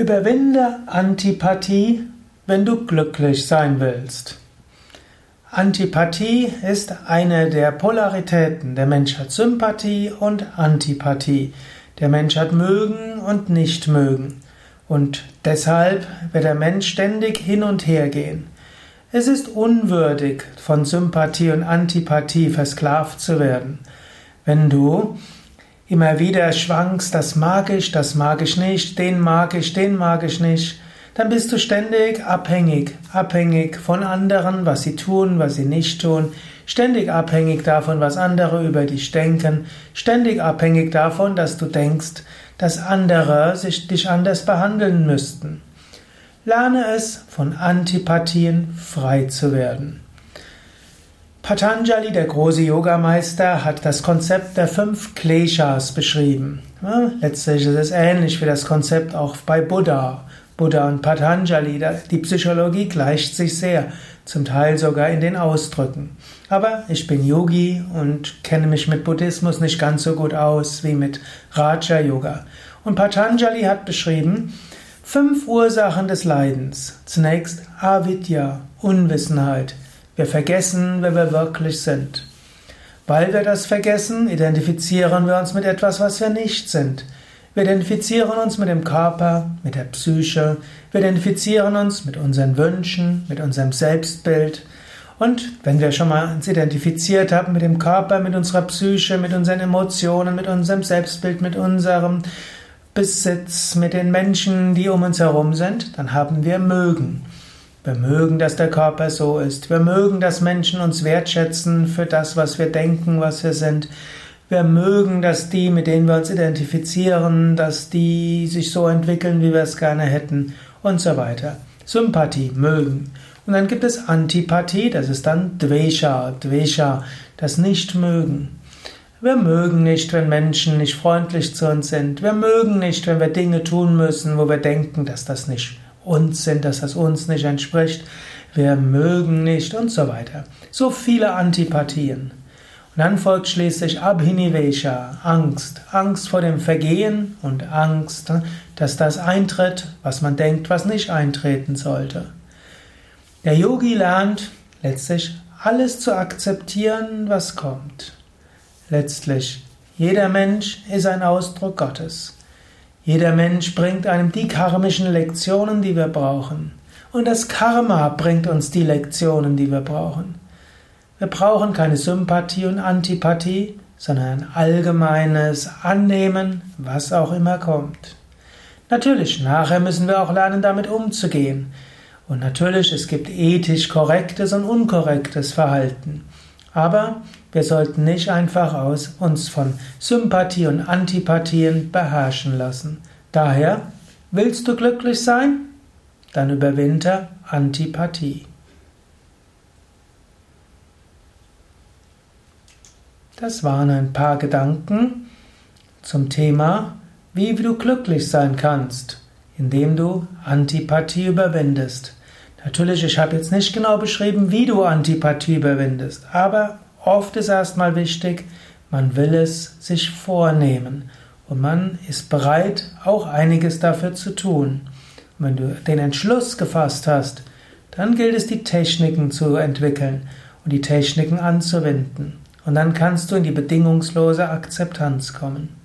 Überwinde Antipathie, wenn du glücklich sein willst. Antipathie ist eine der Polaritäten. Der Mensch hat Sympathie und Antipathie. Der Mensch hat mögen und nicht mögen. Und deshalb wird der Mensch ständig hin und her gehen. Es ist unwürdig, von Sympathie und Antipathie versklavt zu werden. Wenn du immer wieder schwankst, das mag ich, das mag ich nicht, den mag ich, den mag ich nicht, dann bist du ständig abhängig, abhängig von anderen, was sie tun, was sie nicht tun, ständig abhängig davon, was andere über dich denken, ständig abhängig davon, dass du denkst, dass andere sich dich anders behandeln müssten. Lerne es, von Antipathien frei zu werden. Patanjali, der große Yogameister, hat das Konzept der fünf Kleshas beschrieben. Letztlich ist es ähnlich wie das Konzept auch bei Buddha. Buddha und Patanjali, die Psychologie gleicht sich sehr, zum Teil sogar in den Ausdrücken. Aber ich bin Yogi und kenne mich mit Buddhismus nicht ganz so gut aus wie mit Raja Yoga. Und Patanjali hat beschrieben, fünf Ursachen des Leidens. Zunächst Avidya, Unwissenheit. Wir vergessen, wer wir wirklich sind. Weil wir das vergessen, identifizieren wir uns mit etwas, was wir nicht sind. Wir identifizieren uns mit dem Körper, mit der Psyche, wir identifizieren uns mit unseren Wünschen, mit unserem Selbstbild. Und wenn wir schon mal uns identifiziert haben mit dem Körper, mit unserer Psyche, mit unseren Emotionen, mit unserem Selbstbild, mit unserem Besitz, mit den Menschen, die um uns herum sind, dann haben wir mögen. Wir mögen, dass der Körper so ist. Wir mögen, dass Menschen uns wertschätzen für das, was wir denken, was wir sind. Wir mögen, dass die, mit denen wir uns identifizieren, dass die sich so entwickeln, wie wir es gerne hätten und so weiter. Sympathie, mögen. Und dann gibt es Antipathie, das ist dann Dvesha, Dvesha, das Nicht-Mögen. Wir mögen nicht, wenn Menschen nicht freundlich zu uns sind. Wir mögen nicht, wenn wir Dinge tun müssen, wo wir denken, dass das nicht uns sind, dass das uns nicht entspricht, wir mögen nicht und so weiter. So viele Antipathien. Und dann folgt schließlich Abhinivesha, Angst. Angst vor dem Vergehen und Angst, dass das eintritt, was man denkt, was nicht eintreten sollte. Der Yogi lernt letztlich alles zu akzeptieren, was kommt. Letztlich, jeder Mensch ist ein Ausdruck Gottes. Jeder Mensch bringt einem die karmischen Lektionen, die wir brauchen. Und das Karma bringt uns die Lektionen, die wir brauchen. Wir brauchen keine Sympathie und Antipathie, sondern ein allgemeines Annehmen, was auch immer kommt. Natürlich, nachher müssen wir auch lernen, damit umzugehen. Und natürlich, es gibt ethisch korrektes und unkorrektes Verhalten. Aber wir sollten nicht einfach aus uns von Sympathie und Antipathien beherrschen lassen. Daher, willst du glücklich sein? Dann überwinter Antipathie. Das waren ein paar Gedanken zum Thema, wie du glücklich sein kannst, indem du Antipathie überwindest. Natürlich, ich habe jetzt nicht genau beschrieben, wie du Antipathie überwindest, aber oft ist erstmal wichtig, man will es sich vornehmen und man ist bereit, auch einiges dafür zu tun. Und wenn du den Entschluss gefasst hast, dann gilt es, die Techniken zu entwickeln und die Techniken anzuwenden. Und dann kannst du in die bedingungslose Akzeptanz kommen.